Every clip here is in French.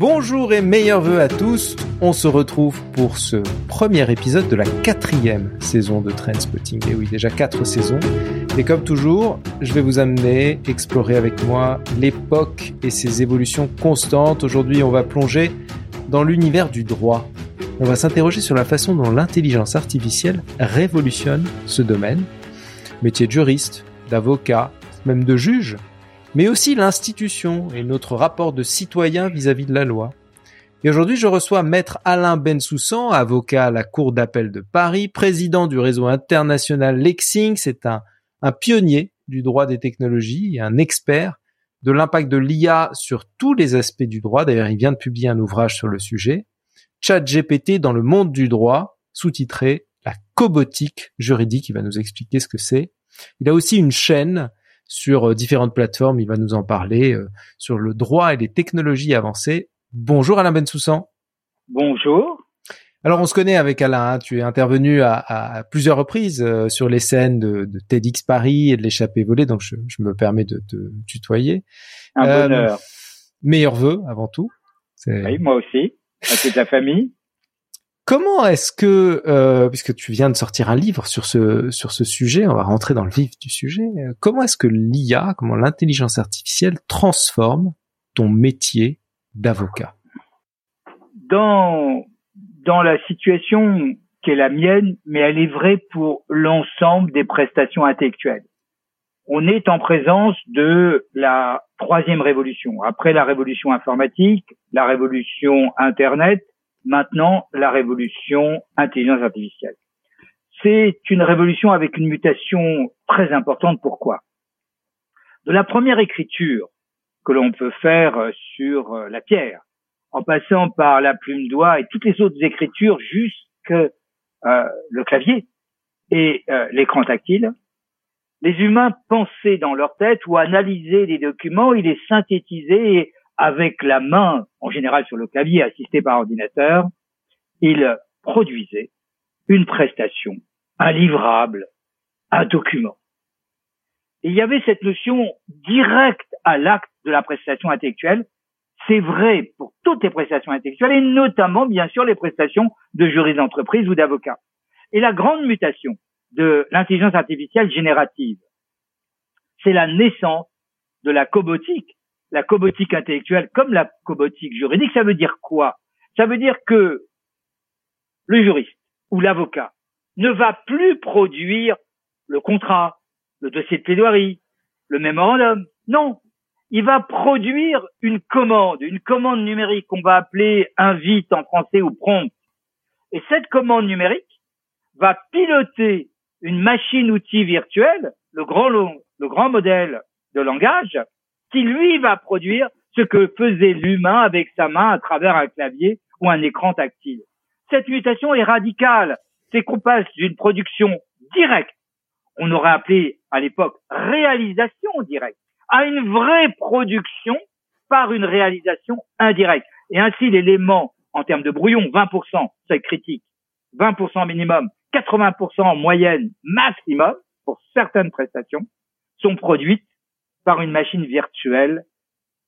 Bonjour et meilleurs vœux à tous. On se retrouve pour ce premier épisode de la quatrième saison de Trendspotting. Et oui, déjà quatre saisons. Et comme toujours, je vais vous amener explorer avec moi l'époque et ses évolutions constantes. Aujourd'hui, on va plonger dans l'univers du droit. On va s'interroger sur la façon dont l'intelligence artificielle révolutionne ce domaine. Métier de juriste, d'avocat, même de juge, mais aussi l'institution et notre rapport de citoyen vis-à-vis de la loi. Et aujourd'hui, je reçois Maître Alain Bensoussan, avocat à la Cour d'appel de Paris, président du réseau international Lexing. C'est un, pionnier du droit des technologies et un expert de l'impact de l'IA sur tous les aspects du droit. D'ailleurs, il vient de publier un ouvrage sur le sujet. Chat GPT dans le monde du droit, sous-titré La cobotique juridique. Il va nous expliquer ce que c'est. Il a aussi une chaîne sur euh, différentes plateformes. Il va nous en parler euh, sur le droit et les technologies avancées. Bonjour Alain Bensoussan. Bonjour. Alors on se connaît avec Alain, hein. tu es intervenu à, plusieurs reprises euh, sur les scènes de, de, TEDx Paris et de l'échappée volée, donc je, me permets de te tutoyer. Un bonheur. Meilleurs vœux avant tout. Oui, moi aussi, à toute la famille. Comment est-ce que, euh, puisque tu viens de sortir un livre sur ce sur ce sujet, on va rentrer dans le vif du sujet. Euh, comment est-ce que l'IA, comment l'intelligence artificielle transforme ton métier d'avocat? Dans dans la situation qui est la mienne, mais elle est vraie pour l'ensemble des prestations intellectuelles. On est en présence de la troisième révolution. Après la révolution informatique, la révolution Internet, maintenant la révolution intelligence artificielle. C'est une révolution avec une mutation très importante. Pourquoi? De la première écriture que l'on peut faire sur la pierre, en passant par la plume doigt et toutes les autres écritures jusque euh, le clavier et euh, l'écran tactile, les humains pensaient dans leur tête ou analysaient les documents, ils les synthétisaient avec la main, en général sur le clavier assisté par ordinateur, il produisait une prestation, un livrable, un document. Et il y avait cette notion directe à l'acte de la prestation intellectuelle. C'est vrai pour toutes les prestations intellectuelles et notamment, bien sûr, les prestations de juristes d'entreprise ou d'avocats. Et la grande mutation de l'intelligence artificielle générative, c'est la naissance de la cobotique la cobotique intellectuelle comme la cobotique juridique, ça veut dire quoi? Ça veut dire que le juriste ou l'avocat ne va plus produire le contrat, le dossier de plaidoirie, le mémorandum. Non, il va produire une commande, une commande numérique qu'on va appeler invite en français ou prompt. Et cette commande numérique va piloter une machine-outil virtuelle, le grand, le grand modèle de langage, qui lui va produire ce que faisait l'humain avec sa main à travers un clavier ou un écran tactile. Cette mutation est radicale. C'est qu'on passe d'une production directe, on aurait appelé à l'époque réalisation directe, à une vraie production par une réalisation indirecte. Et ainsi, l'élément en termes de brouillon, 20%, c'est critique, 20% minimum, 80% en moyenne maximum pour certaines prestations, sont produites par une machine virtuelle,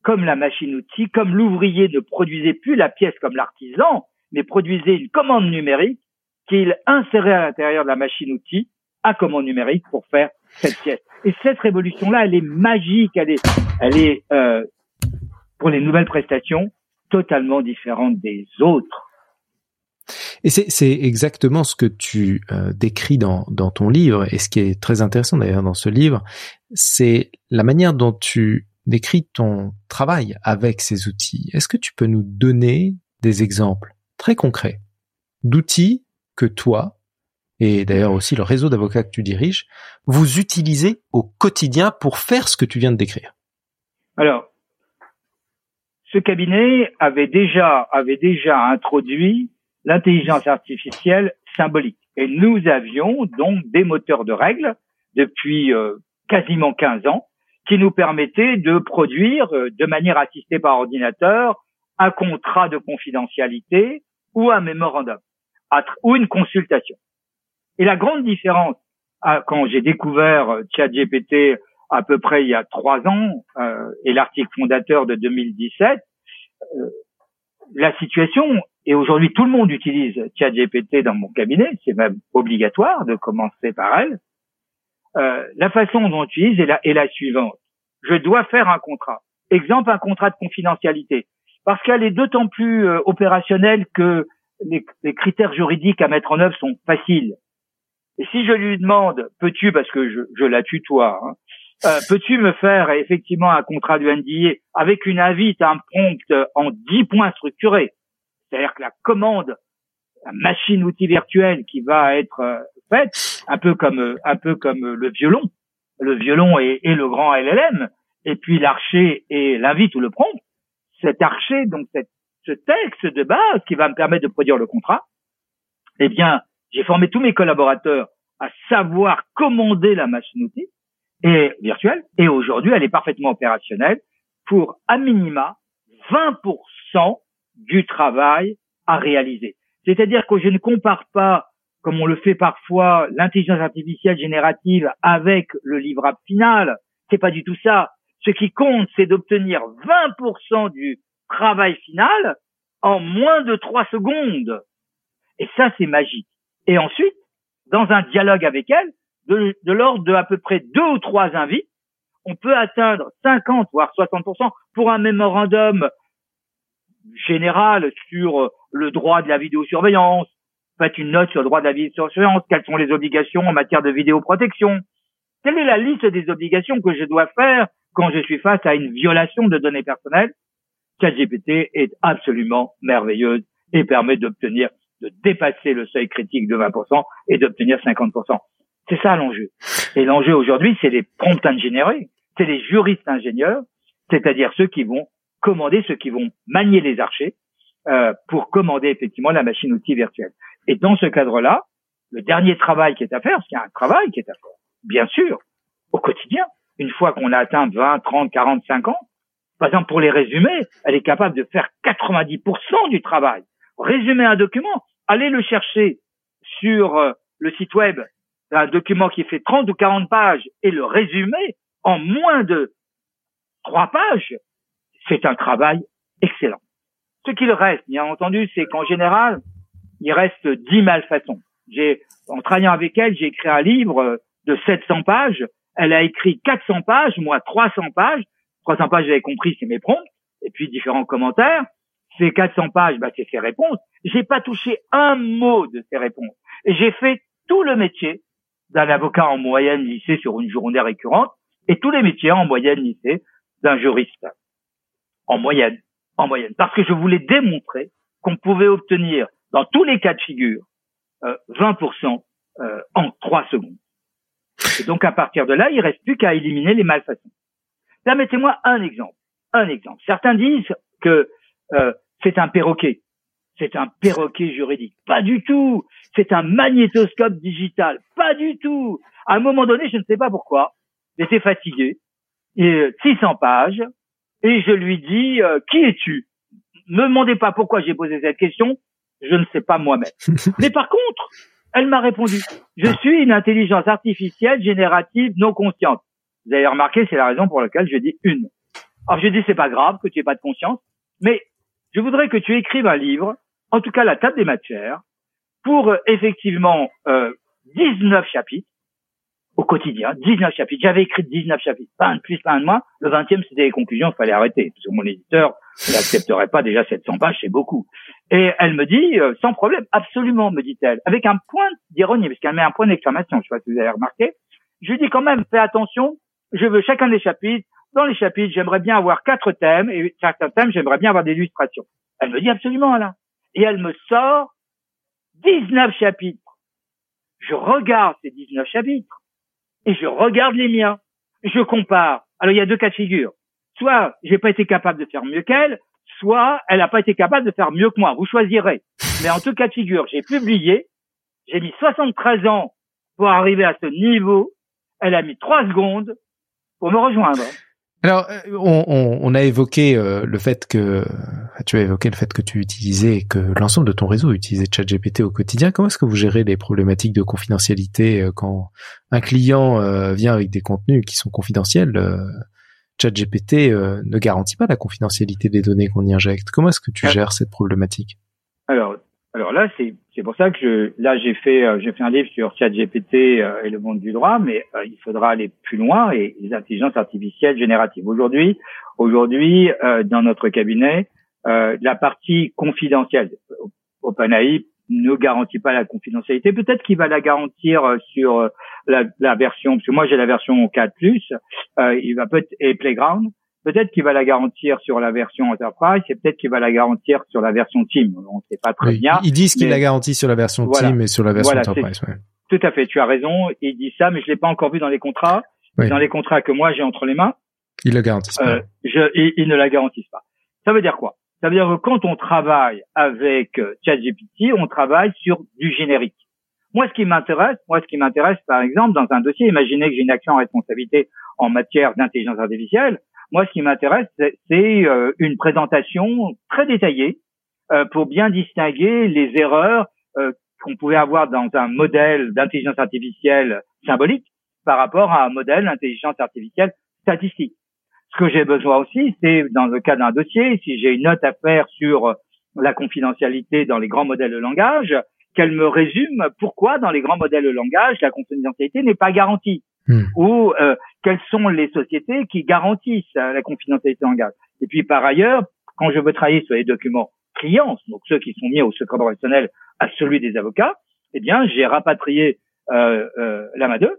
comme la machine-outil, comme l'ouvrier ne produisait plus la pièce comme l'artisan, mais produisait une commande numérique qu'il insérait à l'intérieur de la machine-outil à commande numérique pour faire cette pièce. Et cette révolution-là, elle est magique, elle est, elle est euh, pour les nouvelles prestations totalement différente des autres. Et c'est exactement ce que tu euh, décris dans, dans ton livre, et ce qui est très intéressant d'ailleurs dans ce livre, c'est la manière dont tu décris ton travail avec ces outils. Est-ce que tu peux nous donner des exemples très concrets d'outils que toi, et d'ailleurs aussi le réseau d'avocats que tu diriges, vous utilisez au quotidien pour faire ce que tu viens de décrire? Alors, ce cabinet avait déjà, avait déjà introduit l'intelligence artificielle symbolique. Et nous avions donc des moteurs de règles depuis euh, quasiment 15 ans qui nous permettaient de produire euh, de manière assistée par ordinateur un contrat de confidentialité ou un mémorandum ou une consultation. Et la grande différence ah, quand j'ai découvert euh, ChatGPT à peu près il y a trois ans et l'article fondateur de 2017, la situation, et aujourd'hui tout le monde utilise ChatGPT dans mon cabinet, c'est même obligatoire de commencer par elle. Euh, la façon dont on utilise est la, est la suivante. Je dois faire un contrat. Exemple, un contrat de confidentialité. Parce qu'elle est d'autant plus euh, opérationnelle que les, les, critères juridiques à mettre en œuvre sont faciles. Et si je lui demande, peux-tu, parce que je, je la tutoie, hein, euh, peux-tu me faire effectivement un contrat du NDA avec une invite, un prompt en 10 points structurés? C'est-à-dire que la commande, la machine-outil virtuelle qui va être euh, faite, un peu comme euh, un peu comme le violon, le violon et, le grand LLM, et puis l'archer et l'invite ou le prompt. Cet archer, donc ce texte de base qui va me permettre de produire le contrat, eh bien, j'ai formé tous mes collaborateurs à savoir commander la machine-outil et virtuelle. Et aujourd'hui, elle est parfaitement opérationnelle pour à minima 20% du travail à réaliser. C'est-à-dire que je ne compare pas, comme on le fait parfois, l'intelligence artificielle générative avec le livrable final. C'est pas du tout ça. Ce qui compte, c'est d'obtenir 20% du travail final en moins de 3 secondes. Et ça, c'est magique. Et ensuite, dans un dialogue avec elle, de, l'ordre de à peu près deux ou trois invites, on peut atteindre 50 voire 60% pour un mémorandum général sur le droit de la vidéosurveillance, faites une note sur le droit de la vidéosurveillance, quelles sont les obligations en matière de vidéoprotection? Quelle est la liste des obligations que je dois faire quand je suis face à une violation de données personnelles? ChatGPT est absolument merveilleuse et permet d'obtenir, de dépasser le seuil critique de 20% et d'obtenir 50%. C'est ça l'enjeu. Et l'enjeu aujourd'hui, c'est les prompt ingénierie, c'est les juristes ingénieurs, c'est-à-dire ceux qui vont commander, ceux qui vont manier les archers euh, pour commander effectivement la machine-outil virtuelle. Et dans ce cadre-là, le dernier travail qui est à faire, parce qu'il y un travail qui est à faire, bien sûr, au quotidien, une fois qu'on a atteint 20, 30, 40, 50, par exemple pour les résumés, elle est capable de faire 90% du travail. Résumer un document, aller le chercher sur euh, le site web un document qui fait 30 ou 40 pages et le résumer en moins de trois pages, c'est un travail excellent. Ce qu'il reste, bien entendu, c'est qu'en général, il reste 10 malfaçons. J'ai, en travaillant avec elle, j'ai écrit un livre de 700 pages. Elle a écrit 400 pages, moi 300 pages. 300 pages, j'avais compris, c'est mes prompts. Et puis différents commentaires. Ces 400 pages, bah, c'est ses réponses. J'ai pas touché un mot de ses réponses. J'ai fait tout le métier d'un avocat en moyenne lycée sur une journée récurrente et tous les métiers en moyenne lycée d'un juriste. En moyenne. En moyenne. Parce que je voulais démontrer qu'on pouvait obtenir dans tous les cas de figure euh, 20% euh, en 3 secondes. Et donc à partir de là, il reste plus qu'à éliminer les malfaçons. Permettez-moi un exemple. Un exemple. Certains disent que euh, c'est un perroquet c'est un perroquet juridique. Pas du tout. C'est un magnétoscope digital. Pas du tout. À un moment donné, je ne sais pas pourquoi, j'étais fatigué. Et 600 euh, pages. Et je lui dis, euh, qui es-tu? Ne me demandez pas pourquoi j'ai posé cette question. Je ne sais pas moi-même. Mais par contre, elle m'a répondu. Je suis une intelligence artificielle générative non consciente. Vous avez remarqué, c'est la raison pour laquelle je dis une. Alors je dis, c'est pas grave que tu aies pas de conscience, mais je voudrais que tu écrives un livre en tout cas la table des matières, pour euh, effectivement euh, 19 chapitres au quotidien, 19 chapitres. J'avais écrit 19 chapitres, pas un de plus, pas un de moins. Le 20e, c'était les conclusions, il fallait arrêter, parce que mon éditeur n'accepterait pas déjà 700 pages, c'est beaucoup. Et elle me dit, euh, sans problème, absolument, me dit-elle, avec un point d'ironie, parce qu'elle met un point d'exclamation, je sais pas si vous avez remarqué. Je lui dis quand même, fais attention, je veux chacun des chapitres. Dans les chapitres, j'aimerais bien avoir quatre thèmes, et certains thèmes, j'aimerais bien avoir des illustrations. Elle me dit absolument, Alain et elle me sort 19 chapitres. Je regarde ces 19 chapitres et je regarde les miens. Je compare. Alors il y a deux cas de figure. Soit j'ai pas été capable de faire mieux qu'elle, soit elle n'a pas été capable de faire mieux que moi. Vous choisirez. Mais en tout cas de figure, j'ai publié, j'ai mis 73 ans pour arriver à ce niveau. Elle a mis 3 secondes pour me rejoindre. Alors, euh, on, on, a évoqué euh, le fait que tu as évoqué le fait que tu utilisais et que l'ensemble de ton réseau utilisait ChatGPT au quotidien. Comment est-ce que vous gérez les problématiques de confidentialité euh, quand un client vient avec des contenus qui sont confidentiels ChatGPT euh, ne garantit pas la confidentialité des données qu'on y injecte? Comment est-ce que tu ah. gères cette problématique? Alors, alors là, c'est c'est pour ça que je là j'ai fait euh, j'ai fait un livre sur ChatGPT euh, et le monde du droit, mais il faudra aller plus loin et les intelligences artificielles génératives. Aujourd'hui, aujourd'hui dans notre cabinet, la partie confidentielle, OpenAI ne garantit pas la confidentialité. Peut-être qu'il va la garantir euh, sur euh, la, la, version, parce que moi j'ai la version 4 euh, il va peut-être et Playground. Peut-être qu'il va la garantir sur la version Enterprise et peut-être qu'il va la garantir sur la version Team. On ne sait pas très bien. Ils disent qu'il la garantit sur la version Team et sur la version Enterprise. Tout à fait, tu as raison. Il dit ça, mais je l'ai pas encore vu dans les contrats. Dans les contrats que moi j'ai entre les mains. Ils le garantissent pas. Euh, je, ils ne la garantissent pas. Ça veut dire quoi? Ça veut dire que quand on travaille avec euh, ChatGPT, on travaille sur du générique. Moi, ce qui m'intéresse, moi, ce qui m'intéresse, par exemple, dans un dossier, imaginez que j'ai une action en responsabilité en matière d'intelligence artificielle. Moi, ce qui m'intéresse, c'est euh, une présentation très détaillée euh, pour bien distinguer les erreurs qu'on pouvait avoir dans un modèle d'intelligence artificielle symbolique par rapport à un modèle d'intelligence artificielle statistique. Ce que j'ai besoin aussi, c'est dans le cas d'un dossier, si j'ai une note à faire sur la confidentialité dans les grands modèles de langage, qu'elle me résume pourquoi dans les grands modèles de langage la confidentialité n'est pas garantie hmm. ou euh, quelles sont les sociétés qui garantissent euh, la confidentialité de langage. Et puis par ailleurs, quand je veux travailler sur les documents clients, donc ceux qui sont mis au secret professionnel à celui des avocats, eh bien j'ai rapatrié euh, euh, l'AMA 2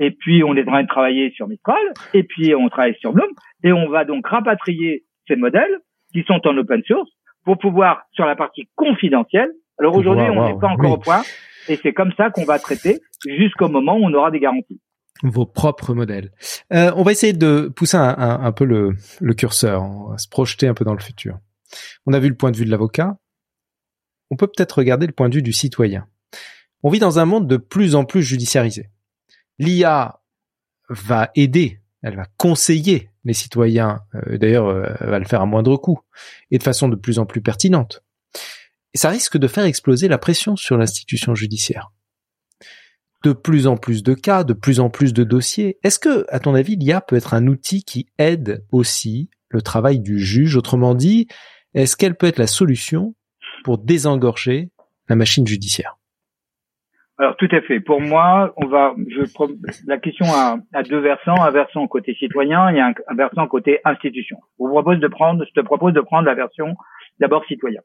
et puis on est en train de travailler sur Mistral, et puis on travaille sur Bloom, et on va donc rapatrier ces modèles qui sont en open source pour pouvoir, sur la partie confidentielle, alors aujourd'hui on n'est pas encore au point, et c'est comme ça qu'on va traiter jusqu'au moment où on aura des garanties. Vos propres modèles. Euh, on va essayer de pousser un, un, peu le, le curseur, on va se projeter un peu dans le futur. On a vu le point de vue de l'avocat, on peut peut-être regarder le point de vue du citoyen. On vit dans un monde de plus en plus judiciarisé l'IA va aider, elle va conseiller les citoyens, euh, d'ailleurs euh, elle va le faire à moindre coût, et de façon de plus en plus pertinente. Et ça risque de faire exploser la pression sur l'institution judiciaire. De plus en plus de cas, de plus en plus de dossiers. Est-ce que, à ton avis, l'IA peut être un outil qui aide aussi le travail du juge? Autrement dit, est-ce qu'elle peut être la solution pour désengorger la machine judiciaire? Alors tout à fait. Pour moi, on va, je, la question a, deux versants, un versant côté citoyen et un, versant côté institution. Propose de prendre, je te propose de prendre la version d'abord citoyen.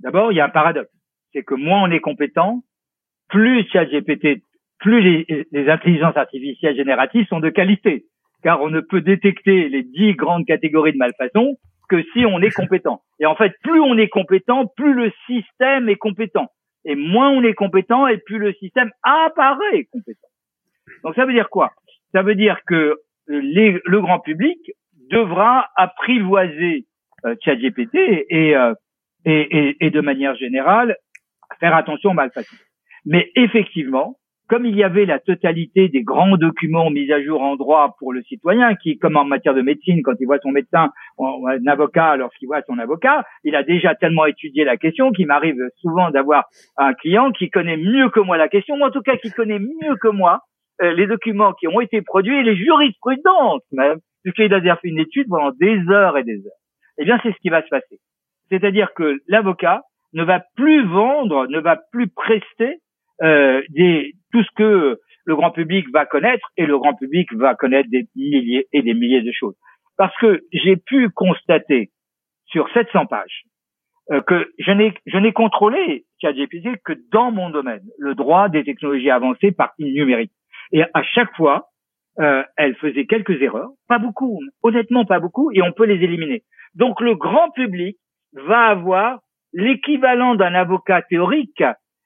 D'abord, il y a un paradoxe, c'est que moins on est compétent, plus GPT, plus les, intelligences artificielles génératives sont de qualité, car on ne peut détecter les dix grandes catégories de malfaçon que si on est compétent. Et en fait, plus on est compétent, plus le système est compétent et moins on est compétent et plus le système apparaît compétent. Donc ça veut dire quoi? Ça veut dire que le grand public devra apprivoiser euh, ChatGPT et, euh, et, de manière générale faire attention aux malfaçons. Mais effectivement, comme il y avait la totalité des grands documents mis à jour en droit pour le citoyen, qui, comme en matière de médecine, quand il voit son médecin, un avocat, lorsqu'il voit son avocat, il a déjà tellement étudié la question qu'il m'arrive souvent d'avoir un client qui connaît mieux que moi la question, ou en tout cas qui connaît mieux que moi euh, les documents qui ont été produits et les jurisprudences même, puisqu'il a fait une étude pendant des heures et des heures. Eh bien, c'est ce qui va se passer. C'est-à-dire que l'avocat ne va plus vendre, ne va plus prester euh, des, tout ce que le grand public va connaître et le grand public va connaître des milliers et des milliers de choses. Parce que j'ai pu constater sur 700 pages euh, que je n'ai je n'ai contrôlé ChatGPT que dans mon domaine, le droit des technologies avancées partie numérique. Et à chaque fois, euh, elle faisait quelques erreurs, pas beaucoup, honnêtement pas beaucoup, et on peut les éliminer. Donc le grand public va avoir l'équivalent d'un avocat théorique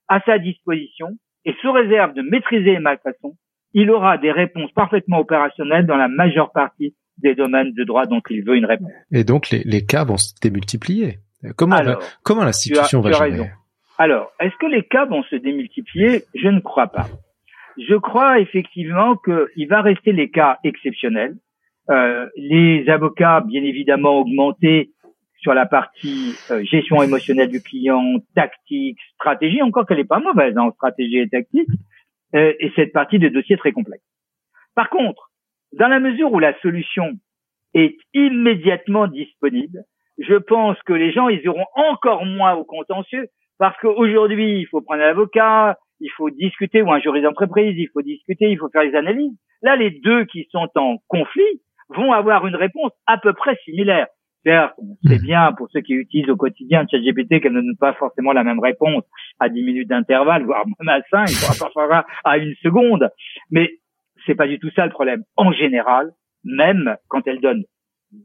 à sa disposition et sous réserve de maîtriser les malfaçons, il aura des réponses parfaitement opérationnelles dans la majeure partie des domaines de droit dont il veut une réponse. Et donc les, les cas vont se démultiplier. Comment comment l'institution va gérer Alors, est-ce que les cas vont se démultiplier? Je ne crois pas. Je crois effectivement qu'il va rester les cas exceptionnels. Euh, les avocats, bien évidemment, augmentés sur la partie euh, gestion émotionnelle du client, tactique, stratégie, encore qu'elle est pas mauvaise en stratégie et tactique, euh, et cette partie de dossier très complexe. Par contre, dans la mesure où la solution est immédiatement disponible. Je pense que les gens, ils auront encore moins au contentieux parce qu'aujourd'hui, il faut prendre un avocat, il faut discuter, ou un juriste d'entreprise, il faut discuter, il faut faire des analyses. Là, les deux qui sont en conflit vont avoir une réponse à peu près similaire. Certes, c'est hmm. bien pour ceux qui utilisent au quotidien ChatGPT qu'elle ne donne pas forcément la même réponse à 10 minutes d'intervalle, voire même à 5, voire à une seconde. Mais c'est pas du tout ça le problème. En général, même quand elle donne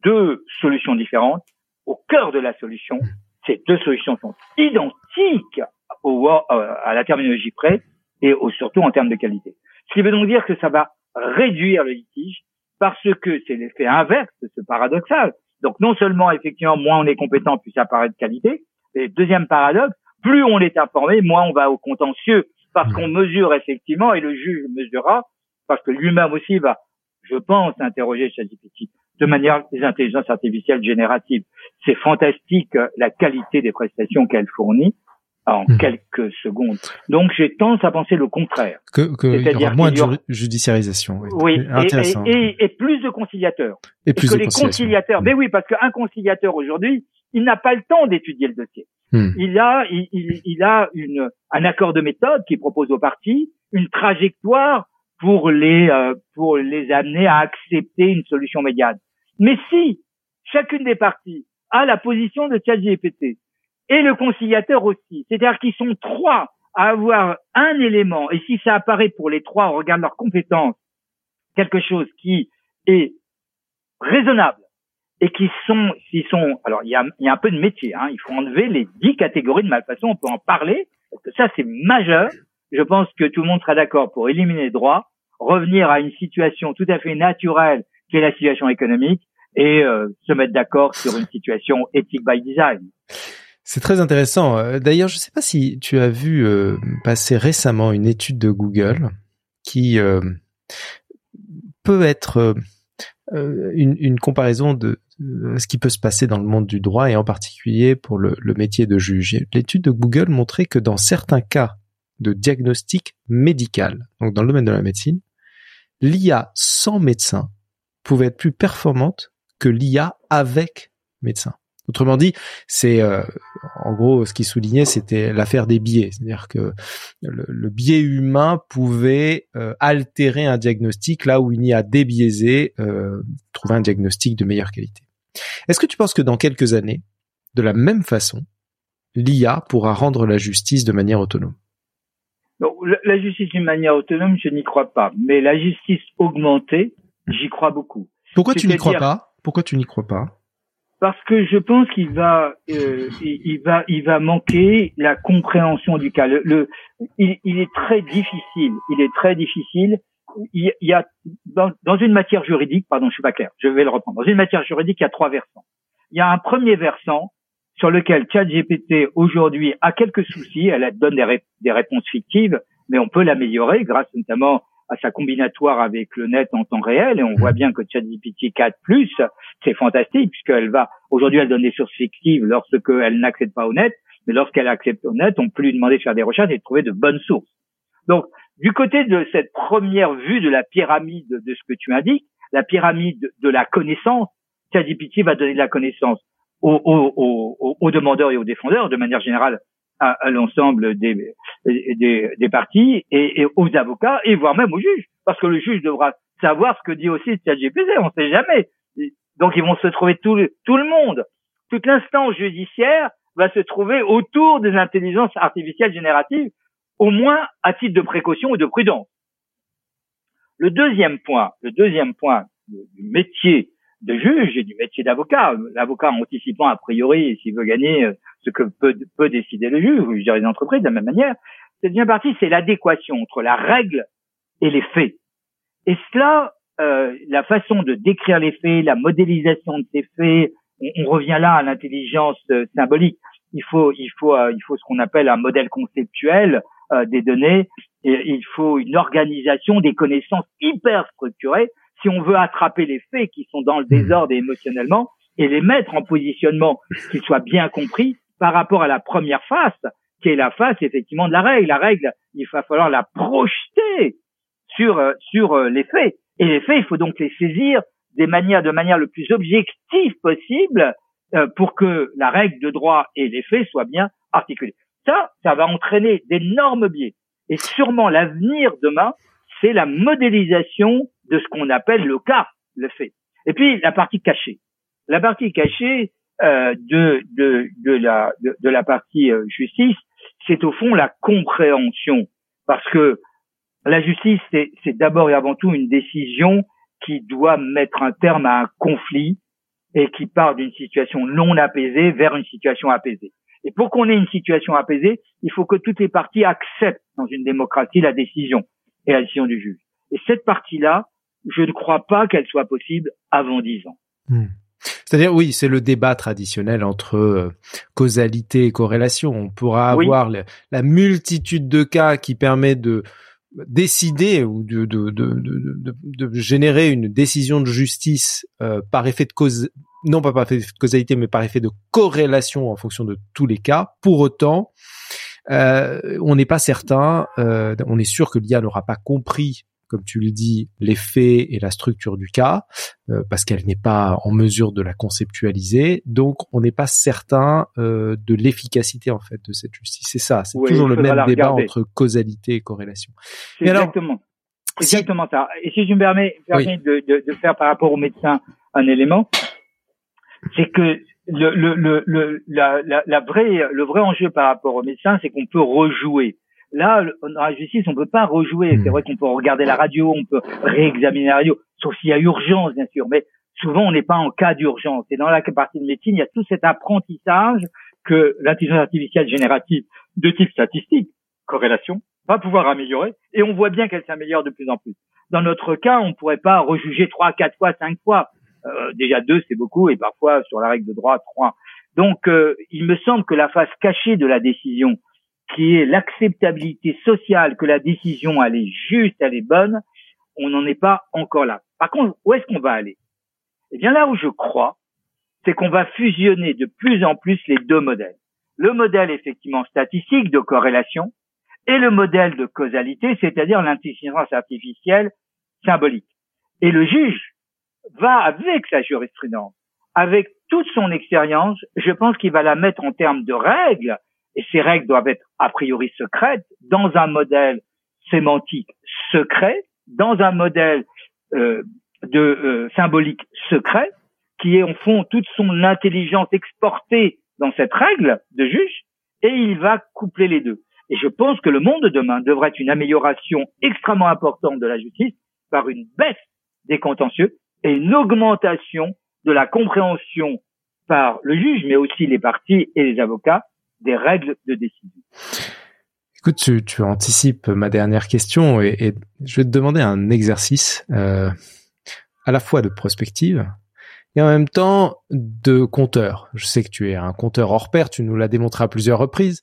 deux solutions différentes, au cœur de la solution, ces deux solutions sont identiques au, euh, à la terminologie près et surtout en termes de qualité. Ce qui veut donc dire que ça va réduire le litige parce que c'est l'effet inverse de ce paradoxal. Donc non seulement effectivement moins on est compétent, plus ça paraît de qualité, et deuxième paradoxe, plus on est informé, moins on va au contentieux parce qu'on mesure effectivement et le juge mesurera parce que lui-même aussi va, je pense, interroger ChatGPT de manière des intelligences artificielles génératives. C'est fantastique euh, la qualité des prestations qu'elle fournit en hmm. quelques secondes. Donc j'ai tendance à penser le contraire. Que, que il y aura moins de judiciarisation. Oui, Et, et, et, plus de conciliateurs. Et, plus que les conciliateurs. Mais oui, parce qu'un conciliateur aujourd'hui, il n'a pas le temps d'étudier le dossier. Hmm. Il a, il, il, il, a une, un accord de méthode qui propose aux parties une trajectoire pour les euh, pour les amener à accepter une solution médiane. Mais si chacune des parties a la position de ChatGPT et le conciliateur aussi, c'est-à-dire qu'ils sont trois à avoir un élément, et si ça apparaît pour les trois, on regarde leurs compétences, quelque chose qui est raisonnable et qui sont, s'ils sont, alors il y a, y a un peu de métier, hein, il faut enlever les dix catégories de malfaçon, on peut en parler, parce que ça c'est majeur. Je pense que tout le monde sera d'accord pour éliminer les droits, revenir à une situation tout à fait naturelle qui est la situation économique et euh, se mettre d'accord sur une situation éthique by design. C'est très intéressant. Euh, d'ailleurs, je ne sais pas si tu as vu euh, passer récemment une étude de Google qui peut être une, une, comparaison de ce qui peut se passer dans le monde du droit et en particulier pour le, le métier de juge. L'étude de Google montrait que dans certains cas de diagnostic médical, donc dans le domaine de la médecine, l'IA sans médecin pouvait être plus performante que l'IA avec médecin. Autrement dit, c'est euh, en gros ce qui soulignait, c'était l'affaire des biais, c'est-à-dire que le, biais humain pouvait euh, altérer un diagnostic là où une IA débiaisée euh, trouvait un diagnostic de meilleure qualité. Est-ce que tu penses que dans quelques années, de la même façon, l'IA pourra rendre la justice de manière autonome? La justice d'une manière autonome, je n'y crois pas. Mais la justice augmentée, j'y crois beaucoup. Pourquoi tu n'y crois pas? Pourquoi tu n'y crois pas? Parce que je pense qu'il va, euh, il, va, il va manquer la compréhension du cas. Le, il, il, est très difficile. Il est très difficile. Il, y a dans, dans, une matière juridique, pardon, je suis pas clair. Je vais le reprendre. Dans une matière juridique, il y a trois versants. Il y a un premier versant sur lequel ChatGPT aujourd'hui a quelques soucis. Elle donne des réponses fictives, mais on peut l'améliorer grâce notamment à sa combinatoire avec le net en temps réel et on voit bien que ChatGPT 4 c'est fantastique puisqu'elle va aujourd'hui elle donne des sources fictives lorsque elle n'accède pas au net mais lorsqu'elle accepte au net on peut lui demander de faire des recherches et de trouver de bonnes sources. Donc du côté de cette première vue de la pyramide de ce que tu indiques la pyramide de la connaissance ChatGPT va donner de la connaissance aux, aux, aux, demandeurs et aux défendeurs de manière générale à, à l'ensemble des, des, des, parties et, et, aux avocats et voire même aux juges, parce que le juge devra savoir ce que dit aussi ChatGPT, on ne sait jamais. Donc ils vont se trouver tout le, tout le monde, toute l'instance judiciaire va se trouver autour des intelligences artificielles génératives, au moins à titre de précaution et de prudence. Le deuxième point, le deuxième point du métier de juge et du métier d'avocat. L'avocat anticipant a priori, s'il veut gagner euh, ce que peut, peut décider le juge, ou je dirais les entreprises de la même manière, cette deuxième partie, c'est l'adéquation entre la règle et les faits. Et cela, euh, la façon de décrire les faits, la modélisation de ces faits, on, revient là à l'intelligence euh, symbolique. Il faut, il faut, il faut ce qu'on appelle un modèle conceptuel des données. Et il faut une organisation des connaissances hyper structurées si on veut attraper les faits qui sont dans le hmm. désordre émotionnellement et les mettre en positionnement qu'ils soient bien compris par rapport à la première face, qui est la face effectivement de la règle. La règle, il va falloir la projeter sur euh, sur euh, les faits. Et les faits, il faut donc les saisir des manières, de manière le plus objective possible euh, pour que la règle de droit et les faits soient bien articulés. Ça, ça va entraîner d'énormes biais. Et sûrement l'avenir demain, c'est la modélisation de ce qu'on appelle le cas, le fait. Et puis la partie cachée. La partie cachée euh, de, de, de, la, de, la partie euh, justice, c'est au fond la compréhension. Parce que la justice, c'est d'abord et avant tout une décision qui doit mettre un terme à un conflit et qui part d'une situation non apaisée vers une situation apaisée. Et pour qu'on ait une situation apaisée, il faut que toutes les parties acceptent dans une démocratie la décision et la décision du juge. Et cette partie-là, je ne crois pas qu'elle soit possible avant dix ans. Hmm. C'est-à-dire, oui, c'est le débat traditionnel entre euh, causalité et corrélation. On pourra avoir la multitude de cas qui permet de décider ou de, de, de, de, générer une décision de justice euh, par effet de cause, non pas par effet de causalité, mais par effet de corrélation en fonction de tous les cas. Pour autant, euh, on n'est pas certain, on est sûr que l'IA n'aura pas compris comme tu le dis, les faits et la structure du cas, euh, parce qu'elle n'est pas en mesure de la conceptualiser. Donc, on n'est pas certain euh, de l'efficacité en fait de cette justice. C'est ça, c'est toujours le même débat entre causalité et corrélation. exactement, exactement ça. Et si je me permets, de, de, de, faire par rapport au médecin un élément, c'est que le, le, le, la, la, la vraie, le vrai enjeu par rapport au médecin, c'est qu'on peut rejouer. Là, dans la justice, on peut pas rejouer. C'est hmm. vrai qu'on peut regarder la radio, on peut réexaminer la radio, sauf s'il y a urgence, bien sûr. Mais souvent, on n'est pas en cas d'urgence. Et dans la partie de médecine, il y a tout cet apprentissage que l'intelligence artificielle générative de type statistique, corrélation, va pouvoir améliorer. Et on voit bien qu'elle s'améliore de plus en plus. Dans notre cas, on ne pourrait pas rejuger trois, quatre fois, cinq fois. Euh, déjà deux, c'est beaucoup, et parfois sur la règle de droit, trois. Donc, euh, il me semble que la face cachée de la décision, qui est l'acceptabilité sociale que la décision elle est juste, elle est bonne, on n'en est pas encore là. Par contre, où est-ce qu'on va aller? Eh bien là où je crois, c'est qu'on va fusionner de plus en plus les deux modèles. Le modèle effectivement statistique de corrélation et le modèle de causalité, c'est-à-dire l'intelligence artificielle symbolique. Et le juge va avec sa jurisprudence, avec toute son expérience, je pense qu'il va la mettre en termes de règles et ces règles doivent être a priori secrètes dans un modèle sémantique secret, dans un modèle euh, de euh, symbolique secret, qui est en fond toute son intelligence exportée dans cette règle de juge, et il va coupler les deux. Et je pense que le monde de demain devrait être une amélioration extrêmement importante de la justice par une baisse des contentieux et une augmentation de la compréhension par le juge, mais aussi les parties et les avocats des règles de décision. Écoute, tu, tu anticipes ma dernière question et, et, je vais te demander un exercice euh, à la fois de prospective et en même temps de compteur. Je sais que tu es un compteur hors pair, tu nous l'as démontré à plusieurs reprises.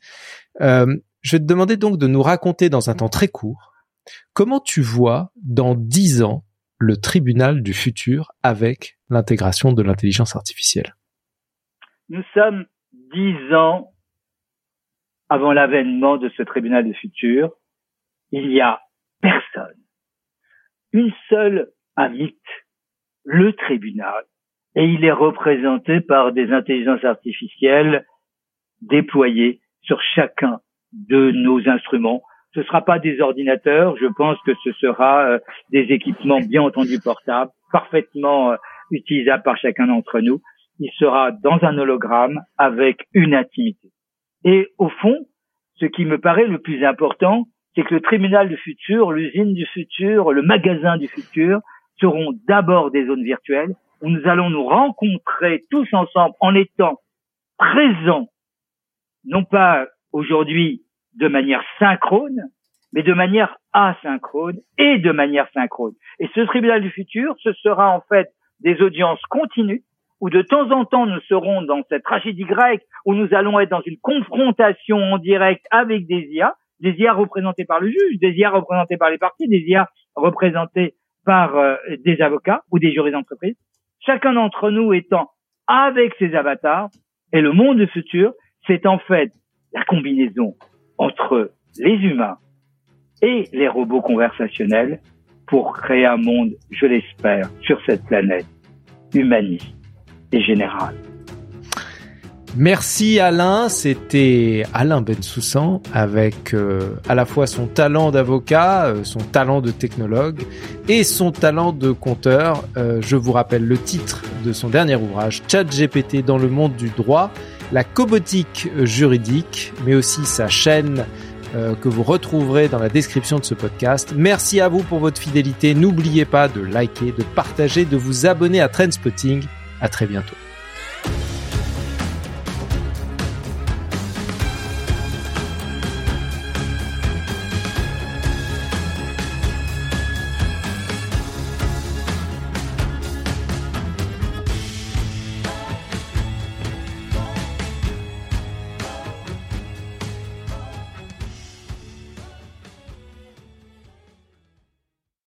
Euh, je vais te demander donc de nous raconter dans un temps très court comment tu vois dans dix ans le tribunal du futur avec l'intégration de l'intelligence artificielle. Nous sommes dix ans avant l'avènement de ce tribunal du futur, il n'y a personne. Une seule a mythe, le tribunal, et il est représenté par des intelligences artificielles déployées sur chacun de nos instruments. Ce ne sera pas des ordinateurs, je pense que ce sera euh, des équipements bien entendu portables, parfaitement euh, utilisables par chacun d'entre nous. Il sera dans un hologramme avec une intimité. Et au fond, ce qui me paraît le plus important, c'est que le tribunal du futur, l'usine du futur, le magasin du futur seront d'abord des zones virtuelles où nous allons nous rencontrer tous ensemble en étant présents, non pas aujourd'hui de manière synchrone, mais de manière asynchrone et de manière synchrone. Et ce tribunal du futur, ce sera en fait des audiences continues où de temps en temps nous serons dans cette tragédie grecque, où nous allons être dans une confrontation en direct avec des IA, des IA représentés par le juge, des IA représentés par les partis, des IA représentés par euh, des avocats ou des jurys d'entreprise, chacun d'entre nous étant avec ses avatars, et le monde futur, c'est en fait la combinaison entre les humains et les robots conversationnels pour créer un monde, je l'espère, sur cette planète humaniste générale. Merci Alain, c'était Alain Bensoussan avec euh, à la fois son talent d'avocat, euh, son talent de technologue et son talent de conteur. Euh, je vous rappelle le titre de son dernier ouvrage, Chat GPT dans le monde du droit, la cobotique juridique, mais aussi sa chaîne que vous retrouverez dans la description de ce podcast. Merci à vous pour votre fidélité. N'oubliez pas de liker, de partager, de vous abonner à Trendspotting. À très bientôt.